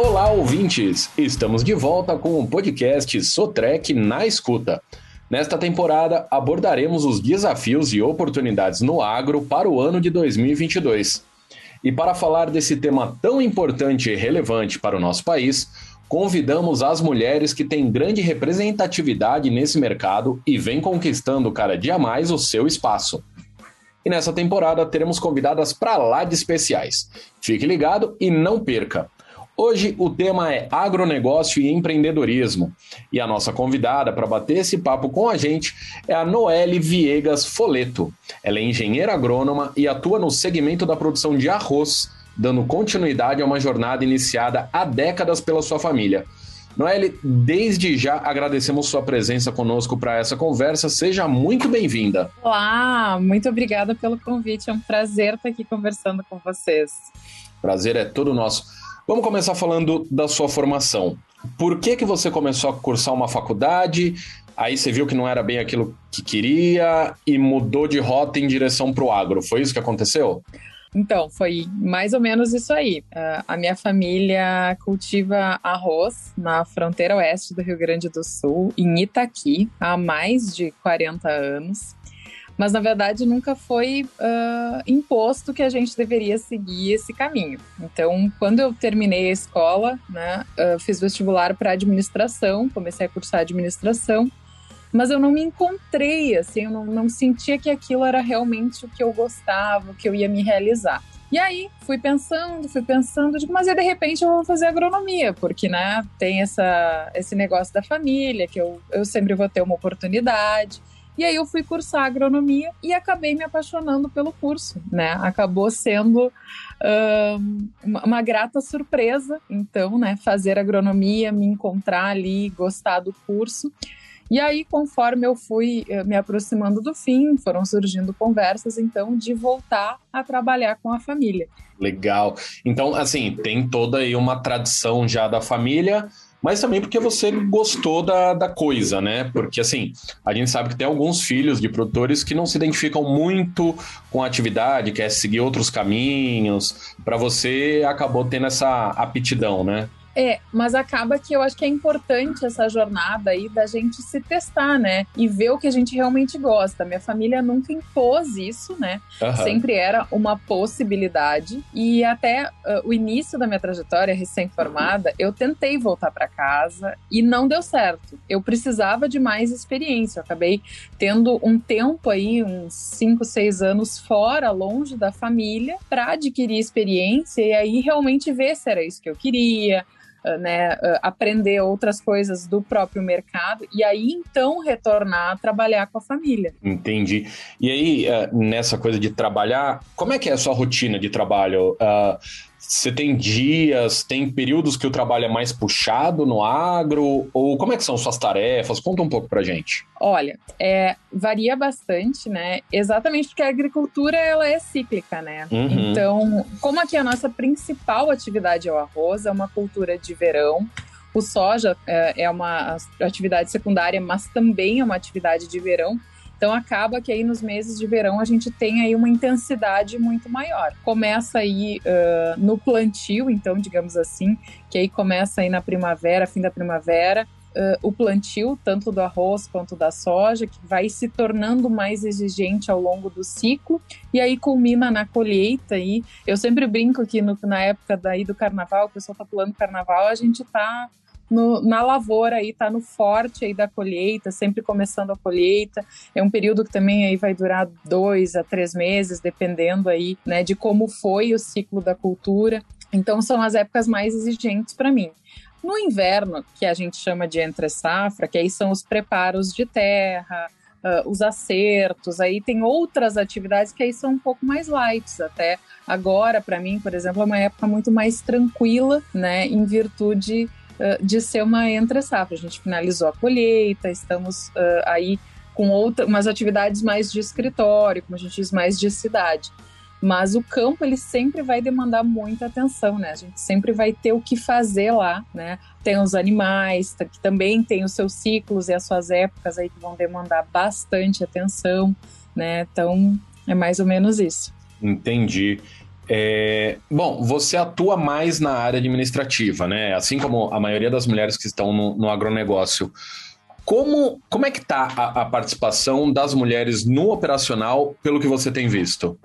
Olá, ouvintes! Estamos de volta com o podcast Sotrec na Escuta. Nesta temporada, abordaremos os desafios e oportunidades no agro para o ano de 2022. E para falar desse tema tão importante e relevante para o nosso país, convidamos as mulheres que têm grande representatividade nesse mercado e vêm conquistando cada dia mais o seu espaço. E nessa temporada teremos convidadas para lá de especiais. Fique ligado e não perca! Hoje o tema é agronegócio e empreendedorismo. E a nossa convidada para bater esse papo com a gente é a Noelle Viegas Foleto. Ela é engenheira agrônoma e atua no segmento da produção de arroz, dando continuidade a uma jornada iniciada há décadas pela sua família. Noelle, desde já agradecemos sua presença conosco para essa conversa. Seja muito bem-vinda. Olá, muito obrigada pelo convite. É um prazer estar aqui conversando com vocês. Prazer é todo nosso. Vamos começar falando da sua formação. Por que, que você começou a cursar uma faculdade? Aí você viu que não era bem aquilo que queria e mudou de rota em direção para o agro. Foi isso que aconteceu? Então, foi mais ou menos isso aí. Uh, a minha família cultiva arroz na fronteira oeste do Rio Grande do Sul, em Itaqui, há mais de 40 anos mas na verdade nunca foi uh, imposto que a gente deveria seguir esse caminho. Então, quando eu terminei a escola, né, uh, fiz vestibular para administração, comecei a cursar administração, mas eu não me encontrei, assim, eu não, não sentia que aquilo era realmente o que eu gostava, o que eu ia me realizar. E aí, fui pensando, fui pensando, digo, mas aí de repente eu vou fazer agronomia, porque, né, tem essa, esse negócio da família, que eu, eu sempre vou ter uma oportunidade. E aí eu fui cursar agronomia e acabei me apaixonando pelo curso, né? Acabou sendo uma, uma, grata surpresa, então, né? Fazer agronomia, me encontrar ali, gostar do curso. E aí, conforme eu fui eh, me aproximando do fim, foram surgindo conversas, então, de voltar a trabalhar com a família. Legal. Então, assim, tem toda aí uma tradição já da família, mas também porque você gostou da, da coisa, né? Porque, assim, a gente sabe que tem alguns filhos de produtores que não se identificam muito com a atividade, quer seguir outros caminhos. Para você, acabou tendo essa aptidão, né? É, mas acaba que eu acho que é importante essa jornada aí da gente se testar, né? E ver o que a gente realmente gosta. Minha família nunca impôs isso, né? Uhum. Sempre era uma possibilidade. E até uh, o início da minha trajetória recém-formada, eu tentei voltar para casa e não deu certo. Eu precisava de mais experiência. Eu acabei tendo um tempo aí, uns 5, 6 anos fora, longe da família, para adquirir experiência e aí realmente ver se era isso que eu queria né, ah, aprender outras coisas do próprio mercado e aí então retornar a trabalhar com a família. Entendi. E aí, ah, nessa coisa de trabalhar, como é que é a sua rotina de trabalho? Uh, você tem dias, tem períodos que o trabalho é mais puxado no agro? Ou como é que são suas tarefas? Conta um pouco pra gente. Olha, é, varia bastante, né? Exatamente porque a agricultura ela é cíclica, né? Uhum. Então, como aqui a nossa principal atividade é o arroz, é uma cultura de verão, o soja é, é uma atividade secundária, mas também é uma atividade de verão. Então acaba que aí nos meses de verão a gente tem aí uma intensidade muito maior. Começa aí uh, no plantio, então digamos assim, que aí começa aí na primavera, fim da primavera, Uh, o plantio, tanto do arroz quanto da soja, que vai se tornando mais exigente ao longo do ciclo, e aí culmina na colheita. E eu sempre brinco que no, na época daí do carnaval, o pessoal tá pulando carnaval, a gente tá no, na lavoura aí, tá no forte aí da colheita, sempre começando a colheita. É um período que também aí vai durar dois a três meses, dependendo aí, né, de como foi o ciclo da cultura. Então são as épocas mais exigentes para mim. No inverno, que a gente chama de entre safra, que aí são os preparos de terra, uh, os acertos, aí tem outras atividades que aí são um pouco mais light, até agora para mim, por exemplo, é uma época muito mais tranquila, né, em virtude de ser uma entre safra. A gente finalizou a colheita, estamos uh, aí com outras umas atividades mais de escritório, como a gente diz, mais de cidade. Mas o campo ele sempre vai demandar muita atenção, né? A gente sempre vai ter o que fazer lá, né? Tem os animais, que também tem os seus ciclos e as suas épocas aí que vão demandar bastante atenção, né? Então é mais ou menos isso. Entendi. É, bom, você atua mais na área administrativa, né? Assim como a maioria das mulheres que estão no, no agronegócio. Como, como é que está a, a participação das mulheres no operacional, pelo que você tem visto?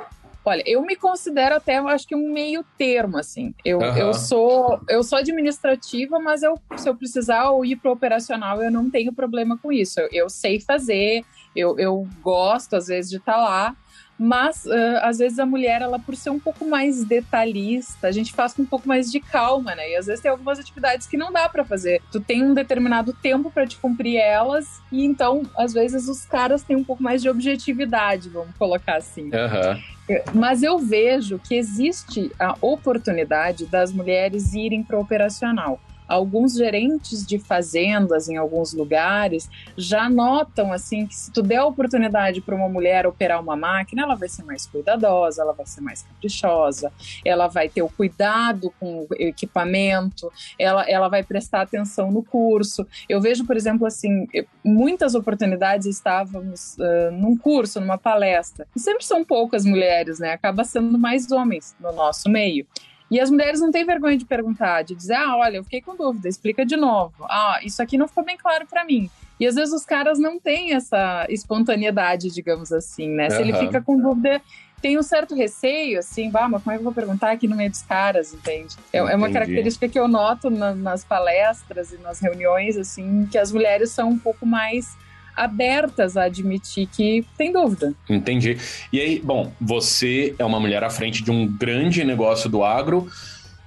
Olha, eu me considero até, eu acho que um meio termo, assim. Eu, uhum. eu, sou, eu sou administrativa, mas eu, se eu precisar ir para o operacional, eu não tenho problema com isso. Eu, eu sei fazer, eu, eu gosto, às vezes, de estar tá lá. Mas, uh, às vezes, a mulher, ela por ser um pouco mais detalhista, a gente faz com um pouco mais de calma, né? E às vezes tem algumas atividades que não dá para fazer. Tu tem um determinado tempo para te cumprir elas, e então, às vezes, os caras têm um pouco mais de objetividade, vamos colocar assim. Uhum. Mas eu vejo que existe a oportunidade das mulheres irem para o operacional alguns gerentes de fazendas em alguns lugares já notam assim que se tu der a oportunidade para uma mulher operar uma máquina, ela vai ser mais cuidadosa, ela vai ser mais caprichosa, ela vai ter o cuidado com o equipamento, ela, ela vai prestar atenção no curso. Eu vejo, por exemplo, assim, muitas oportunidades estávamos uh, num curso, numa palestra. E sempre são poucas mulheres, né? Acaba sendo mais homens no nosso meio. E as mulheres não têm vergonha de perguntar, de dizer, ah, olha, eu fiquei com dúvida, explica de novo. Ah, isso aqui não ficou bem claro para mim. E às vezes os caras não têm essa espontaneidade, digamos assim, né? Se uhum. ele fica com dúvida, tem um certo receio, assim, bah, mas como é que eu vou perguntar aqui no meio dos caras, entende? É, é uma característica que eu noto na, nas palestras e nas reuniões, assim, que as mulheres são um pouco mais abertas a admitir que tem dúvida. Entendi. E aí, bom, você é uma mulher à frente de um grande negócio do agro.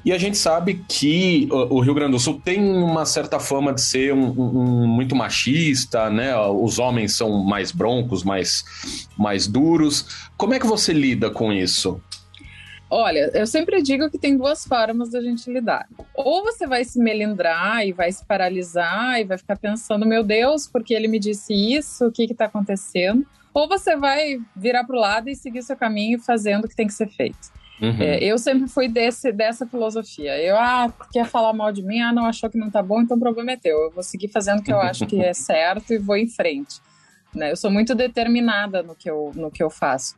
E a gente sabe que o Rio Grande do Sul tem uma certa fama de ser um, um, muito machista, né? Os homens são mais broncos, mais, mais duros. Como é que você lida com isso? Olha, eu sempre digo que tem duas formas da gente lidar. Ou você vai se melindrar e vai se paralisar e vai ficar pensando, meu Deus, porque ele me disse isso, o que está acontecendo? Ou você vai virar para o lado e seguir seu caminho fazendo o que tem que ser feito. Uhum. É, eu sempre fui desse, dessa filosofia. Eu, ah, quer falar mal de mim? Ah, não achou que não tá bom, então o problema é teu. Eu vou seguir fazendo o que eu acho que é certo e vou em frente. Né? Eu sou muito determinada no que eu, no que eu faço.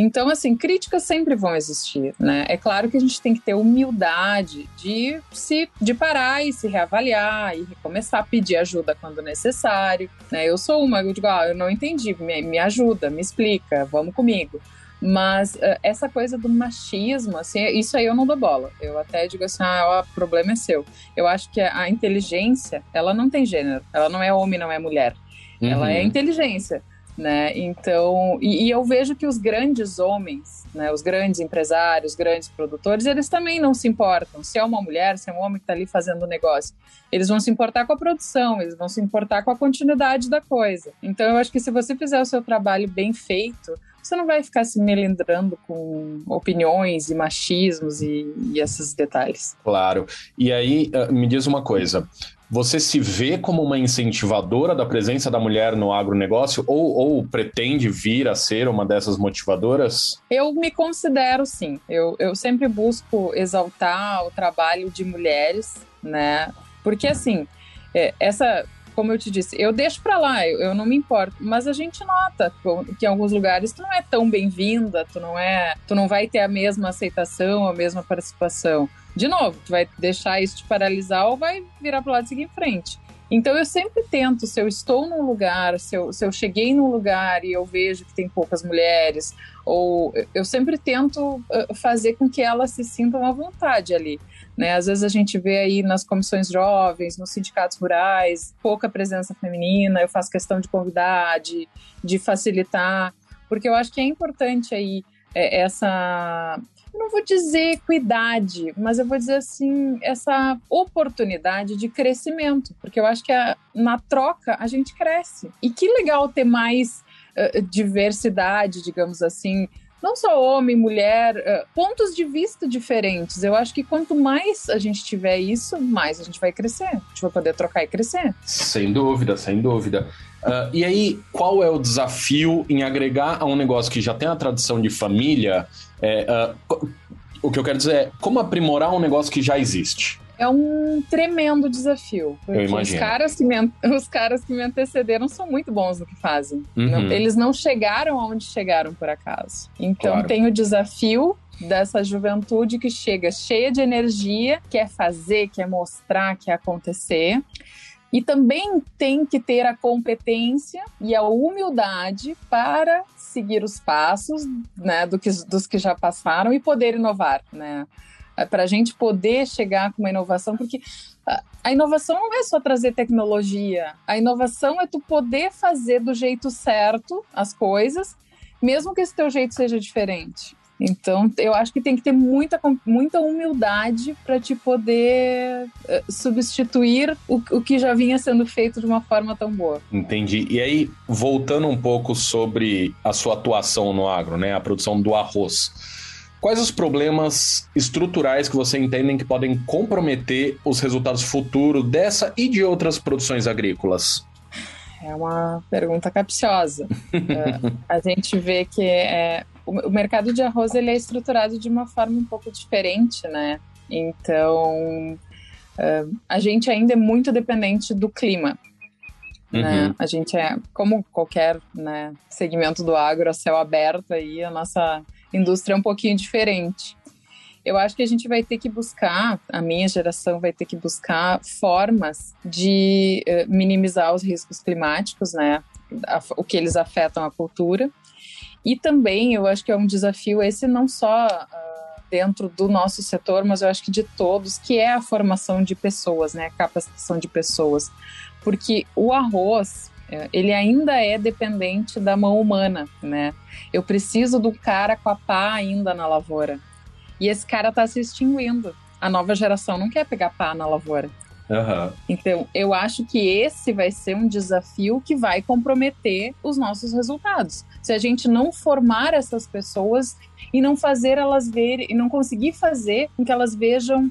Então, assim, críticas sempre vão existir, né? É claro que a gente tem que ter humildade de se de parar e se reavaliar e recomeçar a pedir ajuda quando necessário, né? Eu sou uma, eu digo, ah, eu não entendi, me, me ajuda, me explica, vamos comigo. Mas uh, essa coisa do machismo, assim, isso aí eu não dou bola. Eu até digo assim, ah, o problema é seu. Eu acho que a inteligência, ela não tem gênero. Ela não é homem, não é mulher. Uhum. Ela é inteligência né? Então, e, e, eu vejo que os grandes homens, né, os grandes empresários, grandes produtores, eles também não se importam. Se é uma mulher, se é um homem que está ali fazendo o negócio, eles vão se importar com a produção, eles vão se importar com a continuidade da coisa. Então, eu acho que se você fizer o seu trabalho bem feito, você não vai ficar se melindrando com opiniões e machismos e, e esses detalhes. Claro. E aí, ah, me diz uma coisa. Você se vê como uma incentivadora da presença da mulher no agronegócio ou, ou pretende vir a ser uma dessas motivadoras? Eu me considero sim. Eu, eu sempre busco exaltar o trabalho de mulheres, né? Porque assim, é, essa como eu te disse, eu deixo para lá, eu, eu, não me importo. Mas a gente nota que em alguns lugares tu não é tão bem-vinda, tu não é, tu não vai ter a mesma aceitação, a mesma participação. De novo, tu vai deixar isso te paralisar ou vai virar para lado e seguir em frente. Então eu sempre tento, se eu estou num lugar, se eu, se eu cheguei num lugar e eu vejo que tem poucas mulheres, ou eu sempre tento fazer com que elas se sintam à vontade ali. Né? Às vezes a gente vê aí nas comissões jovens, nos sindicatos rurais, pouca presença feminina, eu faço questão de convidar, de, de facilitar, porque eu acho que é importante aí é, essa não vou dizer equidade, mas eu vou dizer assim, essa oportunidade de crescimento, porque eu acho que a, na troca a gente cresce. E que legal ter mais uh, diversidade, digamos assim, não só homem, mulher, uh, pontos de vista diferentes. Eu acho que quanto mais a gente tiver isso, mais a gente vai crescer. A gente vai poder trocar e crescer. Sem dúvida, sem dúvida. Uh, e aí, qual é o desafio em agregar a um negócio que já tem a tradição de família? É, uh, o que eu quero dizer é como aprimorar um negócio que já existe é um tremendo desafio. Porque os caras, que me, os caras que me antecederam são muito bons no que fazem. Uhum. Não, eles não chegaram aonde chegaram por acaso. Então claro. tem o desafio dessa juventude que chega cheia de energia, quer fazer, quer mostrar, quer acontecer. E também tem que ter a competência e a humildade para seguir os passos né, do que, dos que já passaram e poder inovar. Né? É, para a gente poder chegar com uma inovação, porque a inovação não é só trazer tecnologia, a inovação é tu poder fazer do jeito certo as coisas, mesmo que esse teu jeito seja diferente. Então, eu acho que tem que ter muita, muita humildade para te poder uh, substituir o, o que já vinha sendo feito de uma forma tão boa. Entendi. E aí, voltando um pouco sobre a sua atuação no agro, né, a produção do arroz. Quais os problemas estruturais que você entende que podem comprometer os resultados futuros dessa e de outras produções agrícolas? É uma pergunta capciosa. é, a gente vê que é, o, mercado de arroz ele é estruturado de uma forma um pouco diferente, né? Então, é, a gente ainda é muito dependente do clima. Né? Uhum. Né? A gente é, como qualquer né, segmento do agro a céu aberto, aí a nossa indústria é um pouquinho diferente. Eu acho que a gente vai ter que buscar, a minha geração vai ter que buscar formas de uh, minimizar os riscos climáticos, né? o que eles afetam a cultura. E também eu acho que é um desafio esse não só uh, dentro do nosso setor, mas eu acho que de todos, que é a formação de pessoas, né? A capacitação de pessoas. Porque o arroz, é, ele ainda é dependente da mão humana, né? Eu preciso do cara com a pá ainda na lavoura. E esse cara está se extinguindo. A nova geração não quer pegar pá na lavoura. Uhum. Então, eu acho que esse vai ser um desafio que vai comprometer os nossos resultados. Se a gente não formar essas pessoas e não fazer elas ver e não conseguir fazer com que elas vejam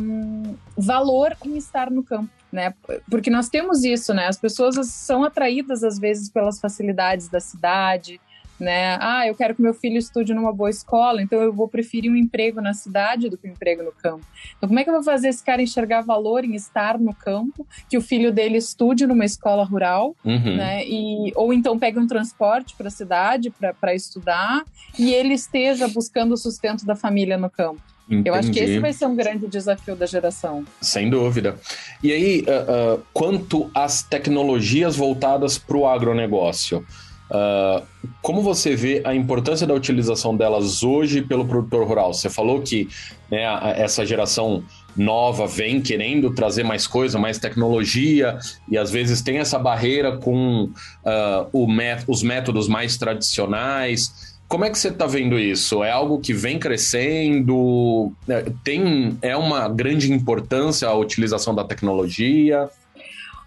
um, valor em estar no campo né? Porque nós temos isso, né? As pessoas são atraídas às vezes pelas facilidades da cidade, né? Ah, eu quero que meu filho estude numa boa escola, então eu vou preferir um emprego na cidade do que um emprego no campo. Então, como é que eu vou fazer esse cara enxergar valor em estar no campo, que o filho dele estude numa escola rural, uhum. né? E, ou então pegue um transporte para a cidade para estudar e ele esteja buscando o sustento da família no campo. Entendi. Eu acho que esse vai ser um grande desafio da geração. Sem dúvida. E aí, uh, uh, quanto às tecnologias voltadas para o agronegócio, uh, como você vê a importância da utilização delas hoje pelo produtor rural? Você falou que né, essa geração nova vem querendo trazer mais coisa, mais tecnologia, e às vezes tem essa barreira com uh, os métodos mais tradicionais. Como é que você está vendo isso? É algo que vem crescendo? É, tem é uma grande importância a utilização da tecnologia?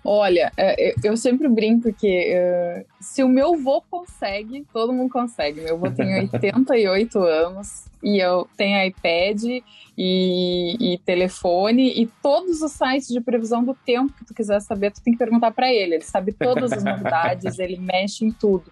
Olha, é, é, eu sempre brinco que uh, se o meu vô consegue, todo mundo consegue. Meu vô tem 88 anos e eu tenho iPad e, e, telefone e todos os sites de previsão do tempo que tu quiser saber, tu tem que perguntar para ele. Ele sabe todas as novidades, ele mexe em tudo.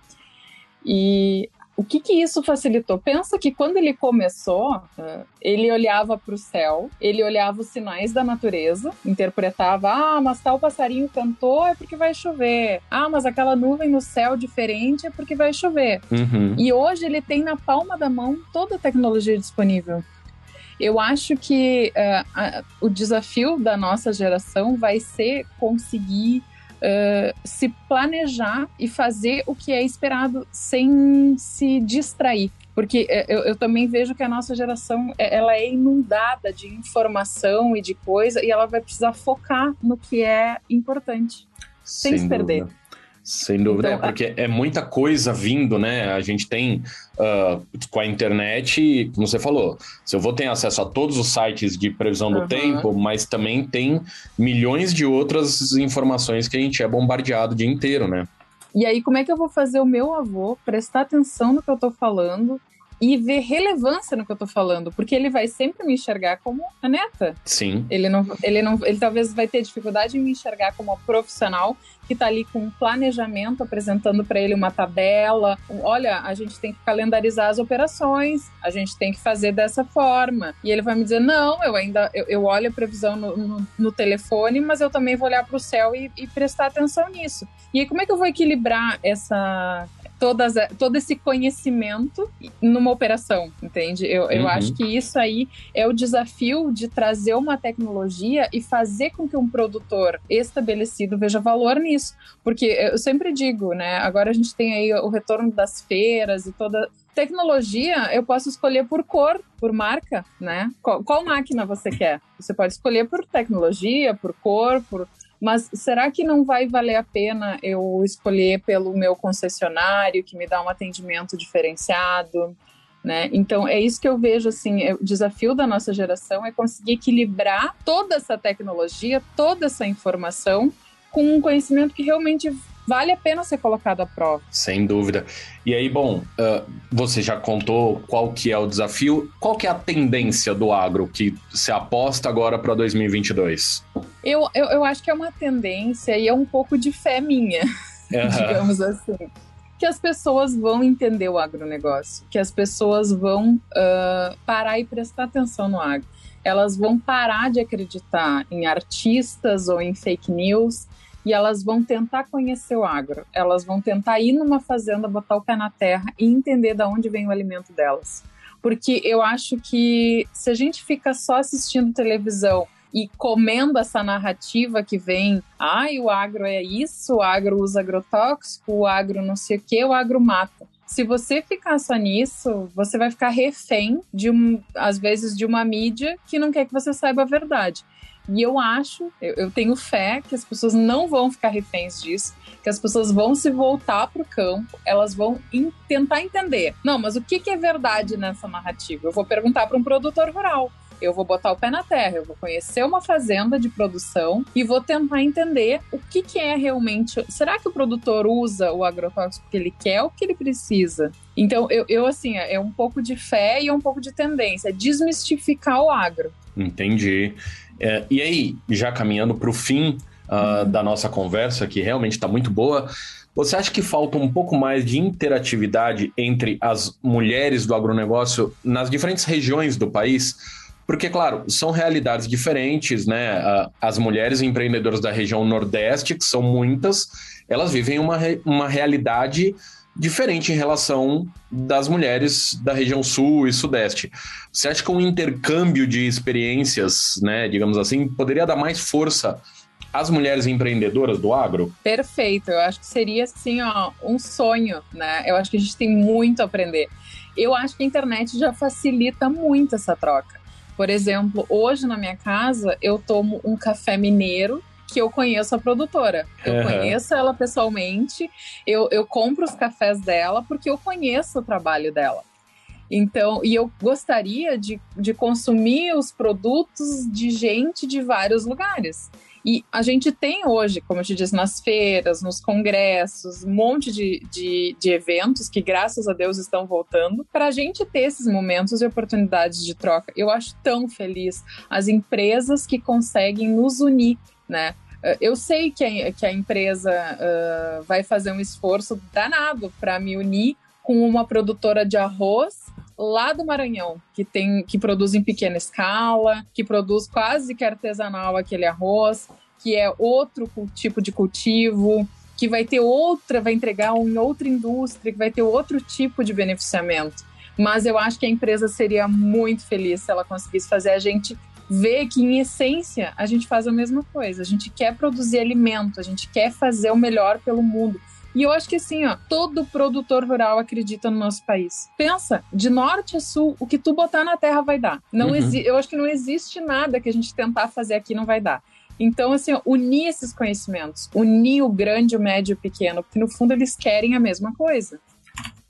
E o que, que isso facilitou? Pensa que quando ele começou, é, ele olhava para o céu, ele olhava os sinais da natureza, interpretava: ah, mas tal passarinho cantou é porque vai chover. Ah, mas aquela nuvem no céu diferente é porque vai chover. Uhum. E hoje ele tem na palma da mão toda a tecnologia disponível. Eu acho que uh, a, o desafio da nossa geração vai ser conseguir uh, se planejar e fazer o que é esperado sem se distrair. Porque eh, eu, eu, também vejo que a nossa geração ela é inundada de informação e de coisa e ela vai precisar focar no que é importante, sem, sem se perder. Sem dúvida, então, é porque é muita coisa vindo, né? A gente tem uh, com a internet, como você falou, se eu vou ter acesso a todos os sites de previsão do uhum. tempo, mas também tem milhões de outras informações que a gente é bombardeado o dia inteiro, né? E aí, como é que eu vou fazer o meu avô prestar atenção no que eu tô falando e ver relevância no que eu tô falando, porque ele vai sempre me enxergar como a neta. Sim. Ele não, ele não, ele talvez vai ter dificuldade em me enxergar como uma profissional que está ali com um planejamento, apresentando para ele uma tabela. Olha, a gente tem que calendarizar as operações, a gente tem que fazer dessa forma. E ele vai me dizer: não, eu ainda eu, eu olho a previsão no, no, no, telefone, mas eu também vou olhar para o céu e, e prestar atenção nisso. E aí, como é que eu vou equilibrar essa todas, todo esse conhecimento numa operação, entende? Eu, eu uhum. acho que isso aí é o desafio de trazer uma tecnologia e fazer com que um produtor estabelecido veja valor nisso. Porque eu sempre digo, né? Agora a gente tem aí o retorno das feiras e toda Tecnologia, eu posso escolher por cor, por marca, né? Qual, qual, máquina você quer? Você pode escolher por tecnologia, por cor, por. Mas será que não vai valer a pena eu escolher pelo meu concessionário que me dá um atendimento diferenciado? Né? Então é isso que eu vejo assim, é, o desafio da nossa geração é conseguir equilibrar toda essa tecnologia, toda essa informação com um conhecimento que realmente vale a pena ser colocado à prova. Sem dúvida. E aí, bom, uh, você já contou qual que é o desafio. Qual que é a tendência do agro que se aposta agora para 2022? Eu, eu, eu acho que é uma tendência e é um pouco de fé minha, uhum. digamos assim. Que as pessoas vão entender o agronegócio, que as pessoas vão uh, parar e prestar atenção no agro. Elas vão parar de acreditar em artistas ou em fake news e elas vão tentar conhecer o agro. Elas vão tentar ir numa fazenda, botar o pé na terra e entender de onde vem o alimento delas. Porque eu acho que se a gente fica só assistindo televisão e comendo essa narrativa que vem, ai, ah, o agro é isso, o agro usa agrotóxico, o agro não sei o que, o agro mata. Se você ficar só nisso, você vai ficar refém de um, às vezes, de uma mídia que não quer que você saiba a verdade. E eu acho, eu, eu tenho fé que as pessoas não vão ficar reféns disso, que as pessoas vão se voltar para o campo, elas vão in, tentar entender. Não, mas o que, que é verdade nessa narrativa? Eu vou perguntar para um produtor rural. Eu vou botar o pé na terra, eu vou conhecer uma fazenda de produção e vou tentar entender o que, que é realmente. Será que o produtor usa o agrotóxico que ele quer ou que ele precisa? Então, eu, eu assim, é um pouco de fé e um pouco de tendência, é desmistificar o agro. Entendi. É, e aí, já caminhando para o fim uh, da nossa conversa, que realmente está muito boa, você acha que falta um pouco mais de interatividade entre as mulheres do agronegócio nas diferentes regiões do país? Porque, claro, são realidades diferentes, né? As mulheres empreendedoras da região Nordeste, que são muitas, elas vivem uma, uma realidade diferente em relação das mulheres da região sul e sudeste. Você acha que um intercâmbio de experiências, né, digamos assim, poderia dar mais força às mulheres empreendedoras do agro? Perfeito, eu acho que seria assim, ó, um sonho, né? Eu acho que a gente tem muito a aprender. Eu acho que a internet já facilita muito essa troca. Por exemplo, hoje na minha casa eu tomo um café mineiro que eu conheço a produtora. Eu uhum. conheço ela pessoalmente, eu, eu compro os cafés dela porque eu conheço o trabalho dela. Então, e eu gostaria de, de consumir os produtos de gente de vários lugares. E a gente tem hoje, como eu te disse, nas feiras, nos congressos, um monte de, de, de eventos que, graças a Deus, estão voltando, para a gente ter esses momentos e oportunidades de troca. Eu acho tão feliz as empresas que conseguem nos unir né? Eh, eu sei que a, que a empresa uh, vai fazer um esforço danado para me unir com uma produtora de arroz lá do Maranhão, que tem que produz em pequena escala, que produz quase que artesanal aquele arroz, que é outro tipo de cultivo, que vai ter outra, vai entregar em outra indústria, que vai ter outro tipo de beneficiamento. Mas eu acho que a empresa seria muito feliz se ela conseguisse fazer a gente ver que, em essência, a gente faz a mesma coisa. A gente quer produzir alimento, a gente quer fazer o melhor pelo mundo. E eu acho que assim, ó, todo produtor rural acredita no nosso país. Pensa, de norte a sul, o que tu botar na terra vai dar. Não uhum. Eu acho que não existe nada que a gente tentar fazer aqui não vai dar. Então, assim, ó, unir esses conhecimentos, unir o grande, o médio e o pequeno, porque no fundo eles querem a mesma coisa.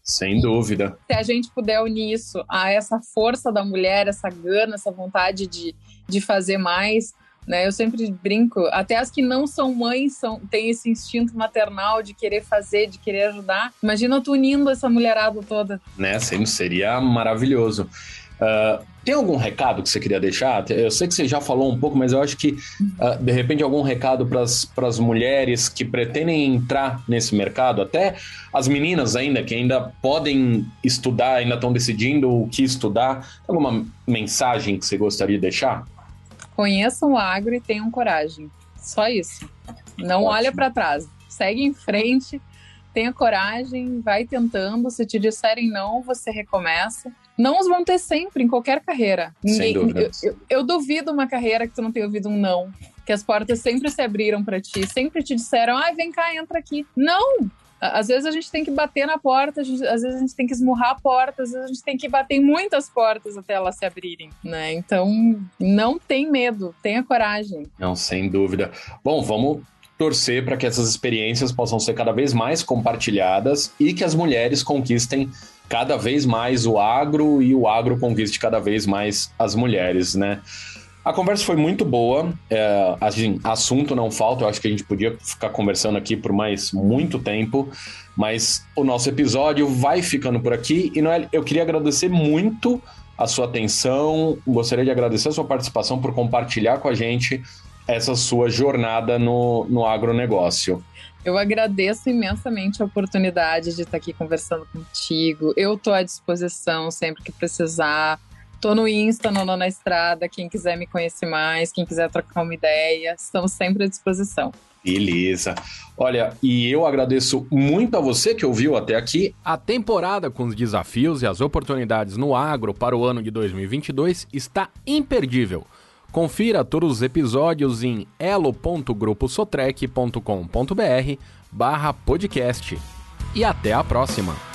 Sem dúvida. Se a gente puder unir isso a essa força da mulher, essa gana, essa vontade de, de fazer mais, né? Eu sempre brinco, até as que não são mães são, têm esse instinto maternal de querer fazer, de querer ajudar. Imagina tu unindo essa mulherada toda. Né, seria maravilhoso. Uh, tem algum recado que você queria deixar? Eu sei que você já falou um pouco, mas eu acho que, uh, de repente, algum recado para as mulheres que pretendem entrar nesse mercado, até as meninas ainda, que ainda podem estudar, ainda estão decidindo o que estudar. Alguma mensagem que você gostaria de deixar? Conheçam o agro e tenham coragem. Só isso. Não Ótimo. olha para trás. Segue em frente, tenha coragem, vai tentando. Se te disserem não, você recomeça. Não os vão ter sempre, em qualquer carreira. Ninguém, eu, eu, eu, duvido uma carreira que tu não tenha ouvido um não. Que as portas sempre se abriram para ti, sempre te disseram, ai, ah, vem cá, entra aqui. Não! Às vezes a gente tem que bater na porta, gente, às vezes a gente tem que esmurrar a porta, às vezes a gente tem que bater em muitas portas até elas se abrirem, né? Então, não tem medo, tenha coragem. Não, sem dúvida. Bom, vamos torcer para que essas experiências possam ser cada vez mais compartilhadas e que as mulheres conquistem cada vez mais o agro e o agro conquiste cada vez mais as mulheres, né? A conversa foi muito boa, é, assim, assunto não falta, eu acho que a gente podia ficar conversando aqui por mais muito tempo, mas o nosso episódio vai ficando por aqui. E Noel, eu queria agradecer muito a sua atenção, gostaria de agradecer a sua participação por compartilhar com a gente essa sua jornada no, no agronegócio. Eu agradeço imensamente a oportunidade de estar aqui conversando contigo. Eu estou à disposição sempre que precisar. Tô no Insta, no na Estrada. Quem quiser me conhecer mais, quem quiser trocar uma ideia, estamos sempre à disposição. Beleza. Olha, e eu agradeço muito a você que ouviu até aqui. A temporada com os desafios e as oportunidades no agro para o ano de 2022 está imperdível. Confira todos os episódios em elo.gruposotrec.com.br barra podcast. E até a próxima!